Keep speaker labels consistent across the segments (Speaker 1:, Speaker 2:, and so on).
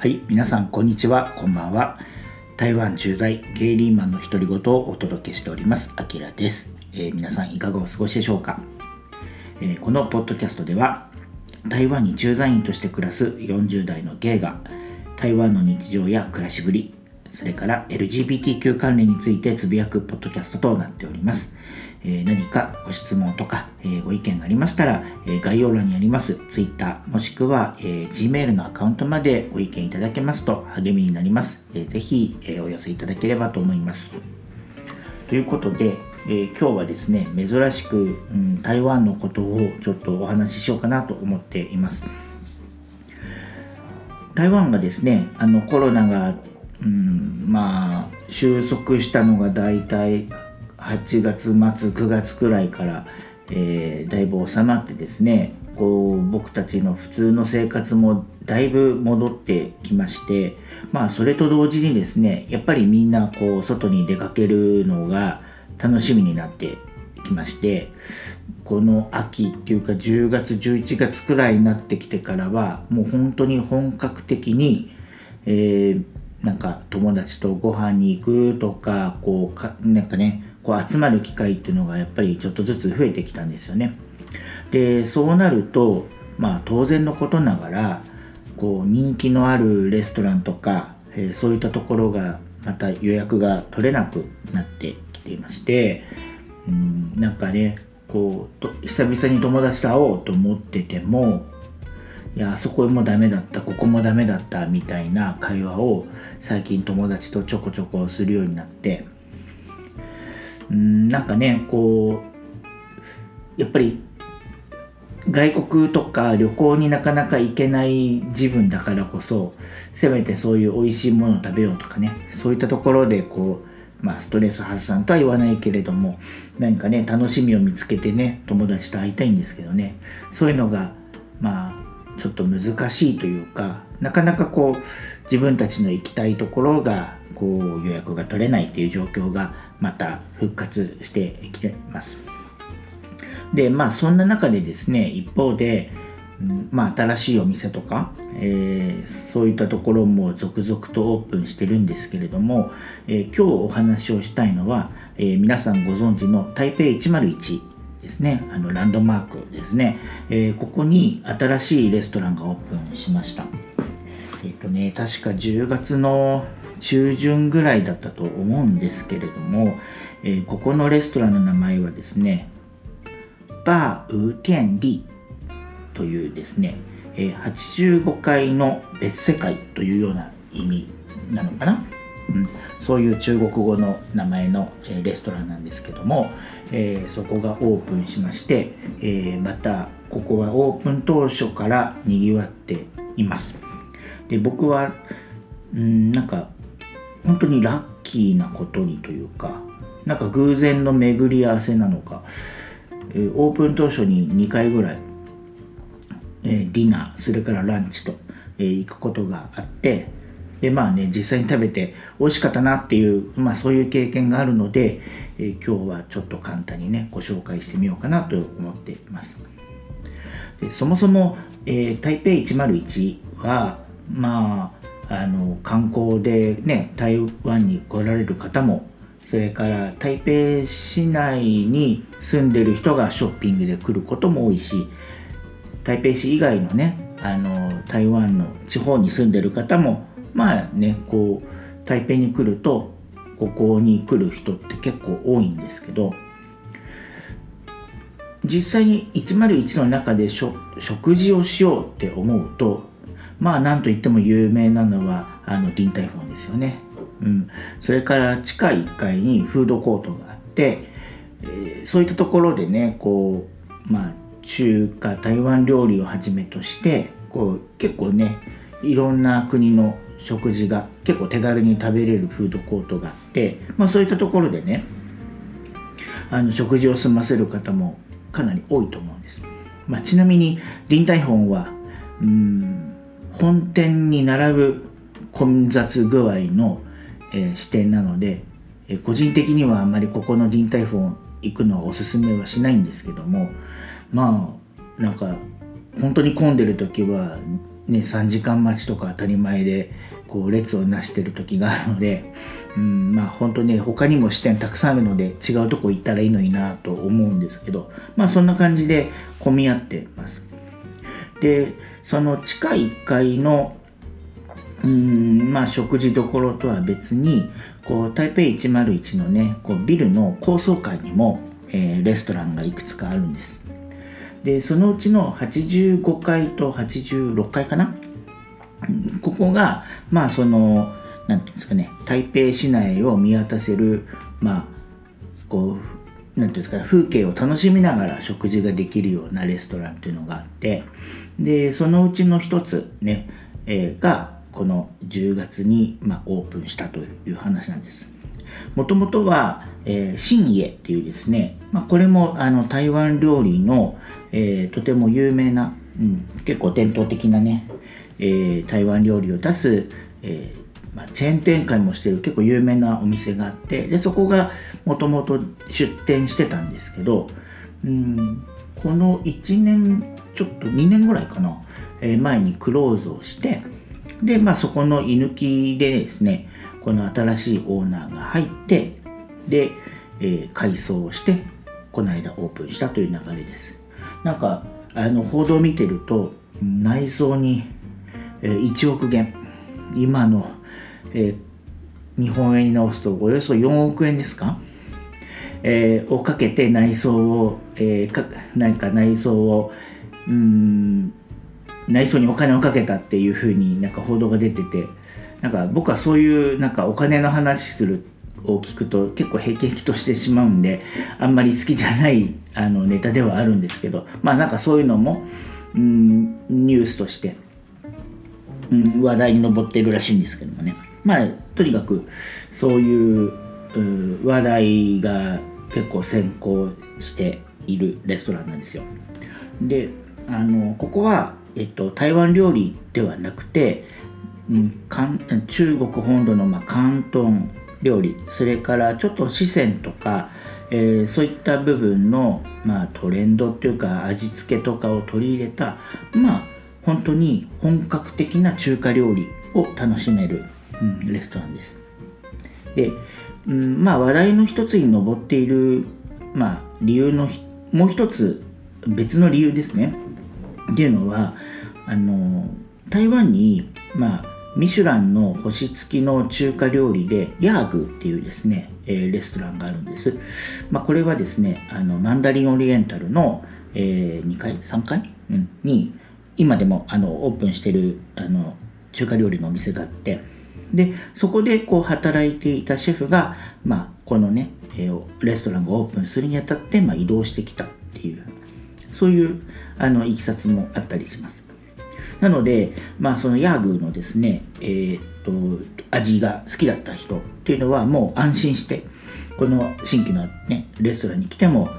Speaker 1: はい、皆さんこんにちは、こんばんは。台湾駐在ゲイリーマンの独り言をお届けしております、あきらです、えー皆さんいかがお過ごしでしょうか、えーこのポッドキャストでは台湾に駐在員として暮らす40代のゲイが台湾の日常や暮らしぶりそれから LGBTQ 関連についてつぶやくポッドキャストとなっております。え何かご質問とか、えご意見がありましたら、え概要欄にあります Twitter もしくは、え Gmail のアカウントまでご意見いただけますと励みになります。えーぜひ、えお寄せいただければと思います。ということで、えー今日はですね珍しく、うん、台湾のことをちょっとお話ししようかなと思っています。台湾がですねあのコロナが、うん、まあ収束したのがだいたい8月末9月くらいから、えーだいぶ収まってですねこう僕たちの普通の生活もだいぶ戻ってきましてまあそれと同時にですねやっぱりみんなこう外に出かけるのが楽しみになってきましてこの秋っていうか10月11月くらいになってきてからはもう本当に本格的に、えーなんか友達とご飯に行くとかこうかなんかねこう集まる機会っていうのがやっぱりちょっとずつ増えてきたんですよね。でそうなるとまあ当然のことながらこう人気のあるレストランとか、えーそういったところがまた予約が取れなくなってきていましてうんなんかねこうと久々に友達と会おうと思っててもいやあそこもダメだったここもダメだったみたいな会話を最近友達とちょこちょこするようになってうんなんかねこうやっぱり外国とか旅行になかなか行けない自分だからこそせめてそういう美味しいものを食べようとかねそういったところでこうまあストレス発散とは言わないけれども何かね楽しみを見つけてね友達と会いたいんですけどねそういうのがまあちょっと難しいというかなかなかこう自分たちの行きたいところがこう予約が取れないっていう状況がまた復活してきてます。でまあそんな中でですね一方で、うんまあ、新しいお店とか、えーそういったところも続々とオープンしてるんですけれども、えー今日お話をしたいのは、えー皆さんご存知の台北101ですね。あのランドマークですね、えーここに新しいレストランがオープンしました。えっ、とね確か10月の中旬ぐらいだったと思うんですけれども、えーここのレストランの名前はですねバーウテンディというですね、えー85階の別世界というような意味なのかな、うん、そういう中国語の名前の、えレストランなんですけども、えーそこがオープンしまして、えまたここはオープン当初からにぎわっています。で僕はうんなんか本当にラッキーなことにというかなんか偶然の巡り合わせなのか、えーオープン当初に2回ぐらい、えーディナーそれからランチと、えー行くことがあってでまあね実際に食べて美味しかったなっていう、まあ、そういう経験があるので、え今日はちょっと簡単にねご紹介してみようかなと思っています。でそもそも、えー台北101はまああの観光でね台湾に来られる方もそれから台北市内に住んでる人がショッピングで来ることも多いし台北市以外のねあの台湾の地方に住んでる方もまあねこう台北に来るとここに来る人って結構多いんですけど実際に101の中で食事をしようって思うとまあなんといっても有名なのはあのディンタイフォンですよね、うん、それから地下1階にフードコートがあって、えーそういったところでねこうまあ中華台湾料理をはじめとしてこう結構ねいろんな国の食事が結構手軽に食べれるフードコートがあって、まあ、そういったところでねあの食事を済ませる方もかなり多いと思うんです、まあ、ちなみにディンタイフォンはうん本店に並ぶ混雑具合の、えー支店なので、えー個人的にはあんまりここのディンタイフォン行くのはおすすめはしないんですけどもまあなんか本当に混んでる時はね、3時間待ちとか当たり前でこう列をなしてる時があるので、うん、まあ本当ね他にも視点たくさんあるので違うとこ行ったらいいのになと思うんですけどまあそんな感じで混み合ってます。でその地下1階のうんまあ食事どころとは別にこう台北101のねこうビルの高層階にも、えー、レストランがいくつかあるんです。でそのうちの85階と86階かな？ここがまあその何ていうんですかね台北市内を見渡せるまあこう何ていうんですか風景を楽しみながら食事ができるようなレストランというのがあってでそのうちの一つね、えー、がこの10月に、まあ、オープンしたという話なんです。もともとは、えー、新家っていうですね、まあ、これもあの台湾料理の、えー、とても有名な、うん、結構伝統的なね、えー、台湾料理を出す、えーまあ、チェーン展開もしてる結構有名なお店があってでそこがもともと出店してたんですけど、うん、この1年ちょっと2年ぐらいかな、えー、前にクローズをしてで、まあ、そこの居抜きでですねこの新しいオーナーが入ってで、えー、改装をしてこの間オープンしたという流れです。なんかあの報道を見てると内装に、1億元今の、えー、日本円に直すとおよそ4億円ですか、えー、をかけて内装を、えー、かなんか内装をうん内装にお金をかけたっていうふうになんか報道が出ててなんか僕はそういうなんかお金の話するを聞くと結構へきへきとしてしまうんであんまり好きじゃないあのネタではあるんですけどまあなんかそういうのも、うん、ニュースとして、うん、話題に上っているらしいんですけどもね。まあとにかくそういう話題が結構先行しているレストランなんですよ。であのここはえっと、台湾料理ではなくて、うん、中国本土の、まあ、広東料理それからちょっと四川とか、えー、そういった部分の、まあ、トレンドっていうか味付けとかを取り入れたまあ本当に本格的な中華料理を楽しめる、うん、レストランです。で、うん、まあ話題の一つに上っている、まあ、理由のもう一つ別の理由ですね。っていうのはあの台湾にまあミシュランの星付きの中華料理でヤーグっていうですね、えー、レストランがあるんです、まあ、これはですねあのマンダリンオリエンタルの、えー、2階3階、うん、に今でもあのオープンしてるあの中華料理のお店があってでそこでこう働いていたシェフが、まあ、このね、えー、レストランがオープンするにあたって、まあ、移動してきたっていうそういうあのいきさつもあったりします。なので、まあ、そのヤーグのですね、えー、っと味が好きだった人っていうのはもう安心してこの新規の、ね、レストランに来ても、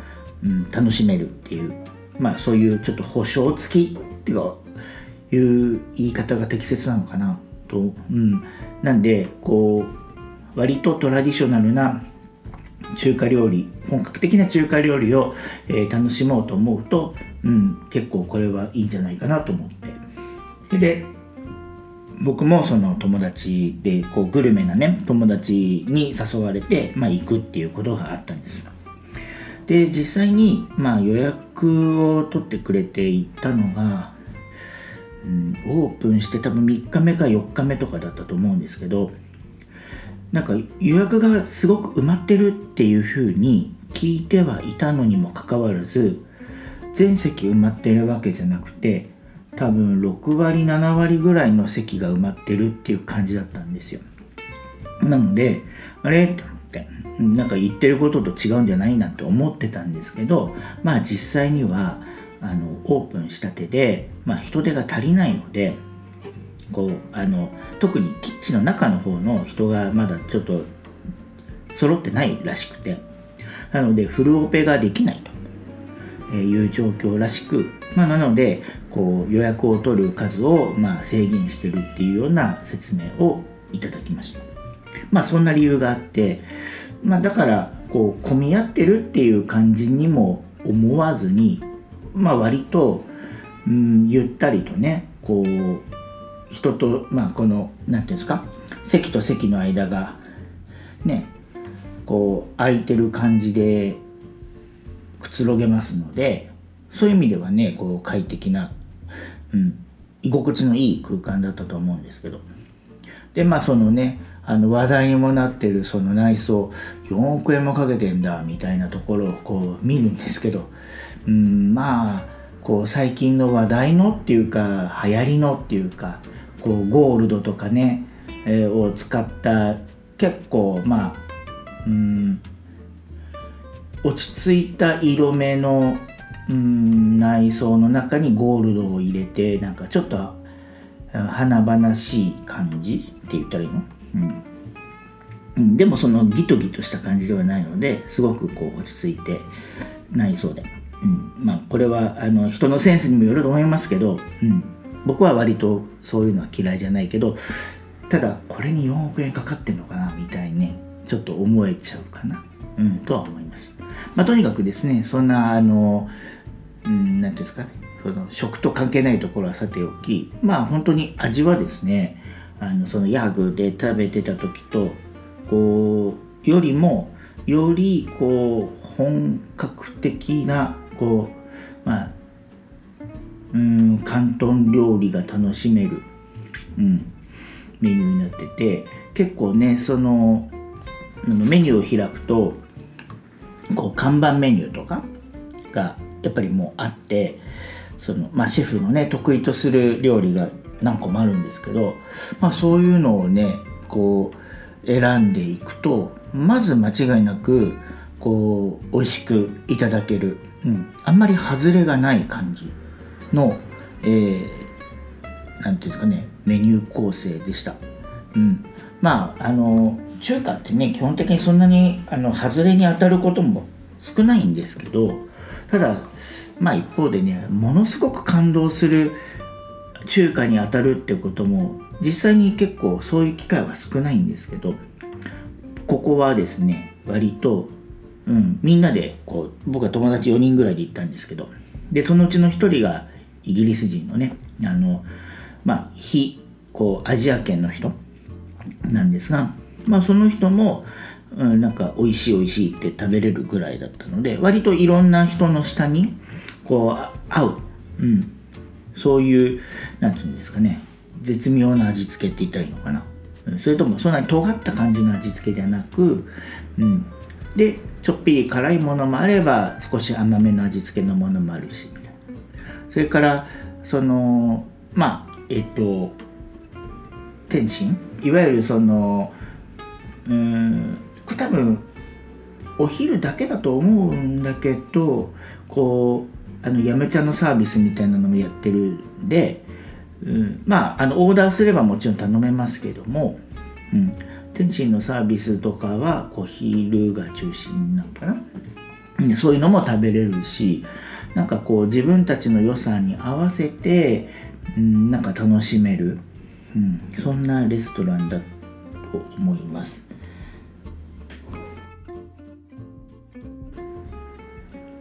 Speaker 1: うん、楽しめるっていう、まあ、そういうちょっと保証付きっていう言い方が適切なのかな。と、うん、なんでこう割とトラディショナルな中華料理本格的な中華料理を、えー、楽しもうと思うと、うん、結構これはいいんじゃないかなと思って。で僕もその友達でこうグルメなね友達に誘われて、まあ、行くっていうことがあったんですで実際に、まあ、予約を取ってくれて行ったのが、うん、オープンして多分3日目か4日目とかだったと思うんですけどなんか予約がすごく埋まってるっていうふうに聞いてはいたのにもかかわらず全席埋まってるわけじゃなくて多分6割7割ぐらいの席が埋まってるっていう感じだったんですよ。なのであれ？と思ってなんか言ってることと違うんじゃないなって思ってたんですけどまあ実際にはあのオープンしたてで、まあ、人手が足りないのでこうあの特にキッチンの中の方の人がまだちょっと揃ってないらしくてなのでフルオペができないという状況らしく、まあ、なのでこう予約を取る数をまあ制限してるっていうような説明をいただきました。まあそんな理由があって、まあ、だからこう混み合ってるっていう感じにも思わずにまあ割と、うん、ゆったりとねこう人とまあこの何ていうんですか席と席の間がねこう空いてる感じでくつろげますのでそういう意味ではねこう快適な、うん、居心地のいい空間だったと思うんですけど。でまあそのねあの話題にもなってるその内装4億円もかけてんだみたいなところをこう見るんですけどうんまあこう最近の話題のっていうか流行りのっていうかこうゴールドとかね、えー、を使った結構まあうん落ち着いた色目のうん内装の中にゴールドを入れてなんかちょっと華々しい感じって言ったらいいの、うん、でもそのギトギトした感じではないのですごくこう落ち着いて内装で、うん、まあこれはあの人のセンスにもよると思いますけど、うん、僕は割とそういうのは嫌いじゃないけどただこれに4億円かかってんのかなみたいにねちょっと思えちゃうかな、うん、とは思います。まあ、とにかくですねそんなあの何、うん、て言うんですかね。その食と関係ないところはさておきまあ本当に味はですねあのそのヤーグで食べてた時とこうよりもよりこう本格的なこうまあうん広東料理が楽しめる、うん、メニューになってて結構ねそのメニューを開くとこう看板メニューとかがやっぱりもうあってその、まあ、シェフのね得意とする料理が何個もあるんですけど、まあ、そういうのをねこう選んでいくとまず間違いなくこう美味しくいただける、うん、あんまり外れがない感じの、えー、て言うんですかねメニュー構成でした。うん、まああの中華ってね基本的にそんなにあの外れに当たることも少ないんですけどただまあ一方でねものすごく感動する中華に当たるってことも実際に結構そういう機会は少ないんですけどここはですね割と、うん、みんなでこう僕は友達4人ぐらいで行ったんですけどでそのうちの1人がイギリス人のねあのまあ非こうアジア圏の人なんですがまあその人も、うん、なんか美味しい美味しいって食べれるぐらいだったので割といろんな人の下にこう合う、うん、そういう何て言うんですかね絶妙な味付けって言ったらいいのかな。それともそんなに尖った感じの味付けじゃなく、うん、でちょっぴり辛いものもあれば少し甘めの味付けのものもあるし。それからそのまあえっと天津？いわゆるそのうん多分お昼だけだと思うんだけどこうあのやめちゃのサービスみたいなのもやってるんで、うん、まああのオーダーすればもちろん頼めますけども、うん、天津のサービスとかはこう昼が中心なのかな？そういうのも食べれるしなんかこう自分たちの予算に合わせて、うん、なんか楽しめる、うん、そんなレストランだと思います。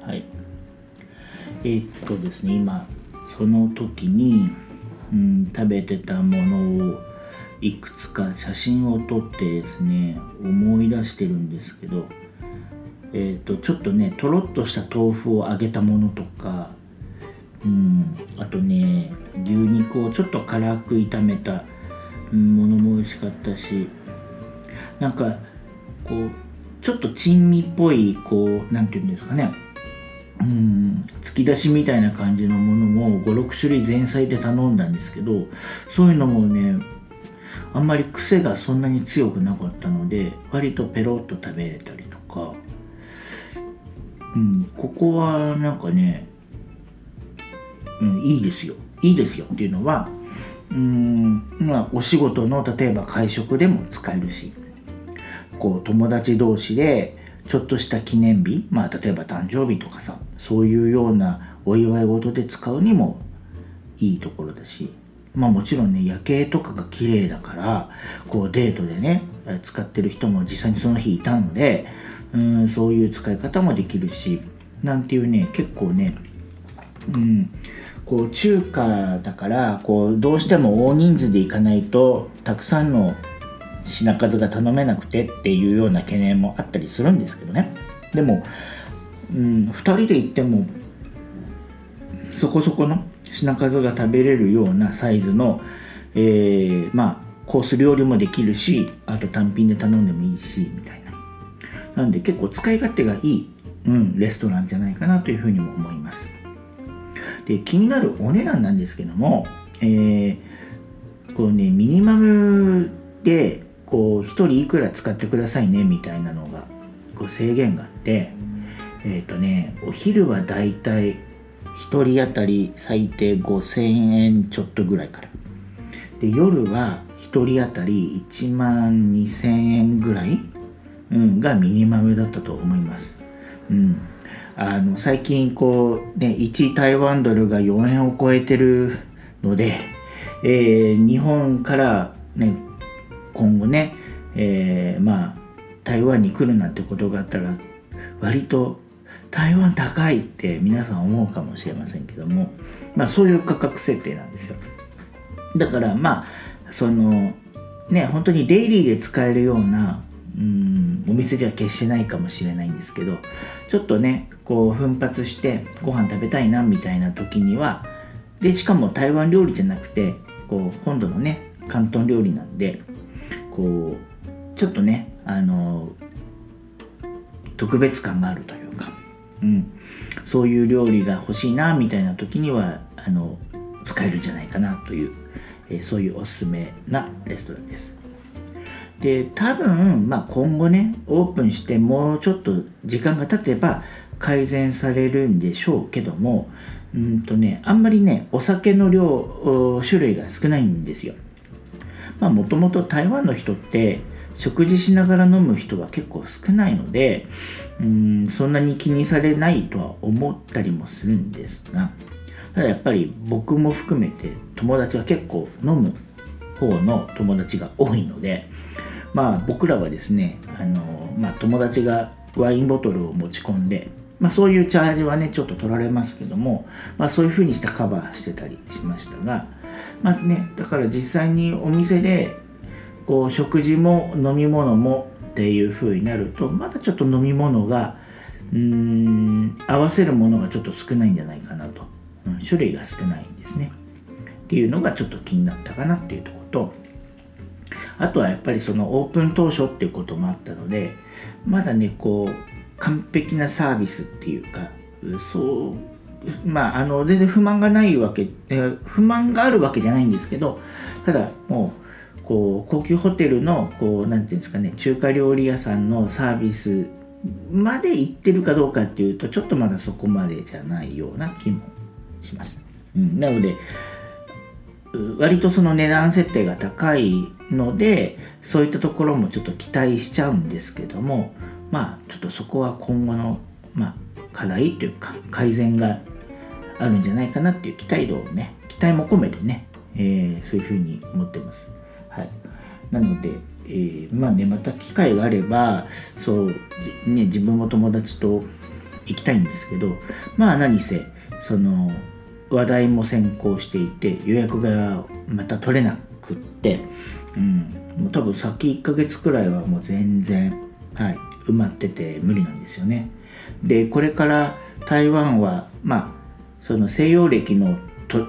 Speaker 1: はい。えー、っとですね今その時に、うん、食べてたものをいくつか写真を撮ってですね思い出してるんですけどえーと、ちょっとねとろっとした豆腐を揚げたものとか、うん、あとね牛肉をちょっと辛く炒めたものも美味しかったしなんかこうちょっと珍味っぽいこう何て言うんですかねうん突き出しみたいな感じのものも56種類前菜で頼んだんですけどそういうのもねあんまり癖がそんなに強くなかったので割とペロッと食べれたりとか。うん、ここはなんかね、うん、いいですよ。いいですよっていうのはうんまあお仕事の例えば会食でも使えるしこう友達同士でちょっとした記念日まあ例えば誕生日とかさそういうようなお祝い事で使うにもいいところだし。まあもちろんね夜景とかが綺麗だからこうデートでね使ってる人も実際にその日いたのでうんそういう使い方もできるしなんていうね結構ね、うん、こう中華だからこうどうしても大人数で行かないとたくさんの品数が頼めなくてっていうような懸念もあったりするんですけどね。でも、うん、2人で行ってもそこそこの品数が食べれるようなサイズの、えー、まあコース料理もできるしあと単品で頼んでもいいしみたいな。なんで結構使い勝手がいい、うん、レストランじゃないかなというふうにも思います。で気になるお値段なんですけども、えー、こうねミニマムでこう1人いくら使ってくださいねみたいなのがこう制限があってえっ、ー、とねお昼はだいたい1人当たり最低5000円ちょっとぐらいから。で夜は1人当たり1万2000円ぐらい、うん、がミニマムだったと思います、うん、あの最近こうね1台湾ドルが4円を超えてるので、えー、日本からね今後ね、えー、まあ台湾に来るなんてことがあったら割と台湾高いって皆さん思うかもしれませんけども、まあ、そういう価格設定なんですよ。だからまあそのね本当にデイリーで使えるようなうんお店じゃ決してないかもしれないんですけどちょっとねこう奮発してご飯食べたいなみたいな時にはでしかも台湾料理じゃなくてこう本土のね広東料理なんでこうちょっとねあの特別感があるという、うん、そういう料理が欲しいなみたいな時にはあの使えるんじゃないかなという、えー、そういうおすすめなレストランです。で多分、まあ、今後ねオープンしてもうちょっと時間が経てば改善されるんでしょうけどもうんとねあんまりねお酒の量種類が少ないんですよ。まあもともと台湾の人って食事しながら飲む人は結構少ないのでうんそんなに気にされないとは思ったりもするんですがただやっぱり僕も含めて友達は結構飲む方の友達が多いのでまあ僕らはですねあの、まあ、友達がワインボトルを持ち込んで、まあ、そういうチャージはねちょっと取られますけども、まあ、そういうふうにしてカバーしてたりしましたがまあねだから実際にお店でこう食事も飲み物もっていう風になるとまだちょっと飲み物がうーん合わせるものがちょっと少ないんじゃないかなと、うん、種類が少ないんですね。っていうのがちょっと気になったかなっていうとこと。あとはやっぱりそのオープン当初っていうこともあったのでまだねこう完璧なサービスっていうかそうまああの全然不満がないわけ不満があるわけじゃないんですけどただもうこう高級ホテルのこうなんていうんですかね中華料理屋さんのサービスまで行ってるかどうかっていうとちょっとまだそこまでじゃないような気もします。うん、なので割とその値段設定が高いのでそういったところもちょっと期待しちゃうんですけどもまあちょっとそこは今後の、まあ、課題というか改善があるんじゃないかなっていう期待度をね期待も込めてね、えー、そういうふうに思ってます。はい、なので、えー、まあねまた機会があればそう、ね、自分も友達と行きたいんですけどまあ何せその話題も先行していて予約がまた取れなくって、うん、もう多分先1ヶ月くらいはもう全然、はい、埋まってて無理なんですよね。でこれから台湾はまあその西洋暦の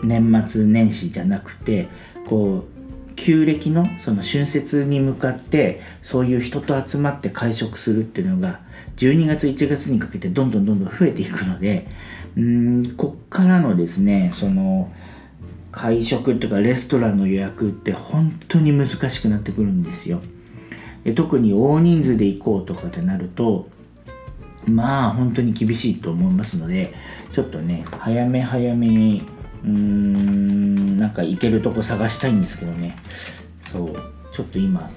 Speaker 1: 年末年始じゃなくてこう旧暦のその春節に向かってそういう人と集まって会食するっていうのが12月1月にかけてどんどんどんどん増えていくのでうんこっからのですねその会食とかレストランの予約って本当に難しくなってくるんですよ。で特に大人数で行こうとかってなるとまあ本当に厳しいと思いますのでちょっとね早め早めにうーんなんか行けるとこ探したいんですけどね。そう。ちょっと今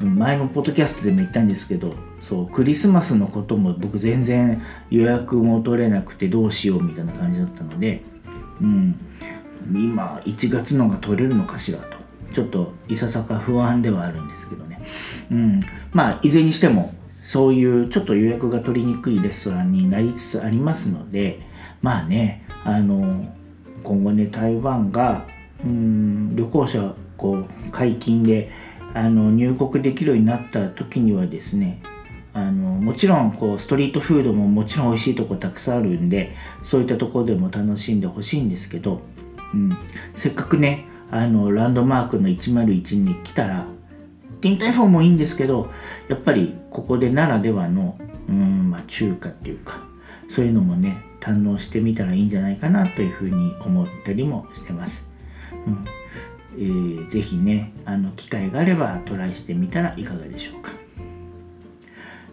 Speaker 1: 前のポッドキャストでも言ったんですけどそうクリスマスのことも僕全然予約も取れなくてどうしようみたいな感じだったので、うん、今1月のが取れるのかしらと。ちょっといささか不安ではあるんですけどね、うん、まあいずれにしてもそういうちょっと予約が取りにくいレストランになりつつありますのでまあねあの今後ね台湾がうん旅行者こう解禁であの入国できるようになった時にはですねあのもちろんこうストリートフードももちろん美味しいとこたくさんあるんでそういったところでも楽しんでほしいんですけど、うん、せっかくねあのランドマークの101に来たらティンタイフォンもいいんですけどやっぱりここでならではのうん、まあ、中華っていうかそういうのもね堪能してみたらいいんじゃないかなというふうに思ったりもしてます。うんえー、ぜひねあの機会があればトライしてみたらいかがでしょうか。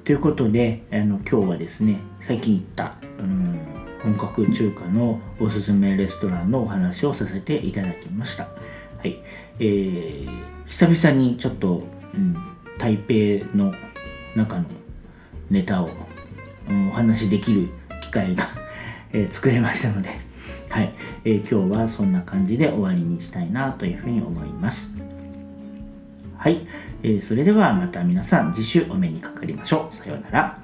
Speaker 1: ということであの今日はですね最近行った、うん、本格中華のおすすめレストランのお話をさせていただきました。はいえー、久々にちょっと、うん、台北の中のネタを、お話しできる機会が えー、作れましたので、はいえー、今日はそんな感じで終わりにしたいなというふうに思います。はい、えー、それではまた皆さん次週お目にかかりましょう。さようなら。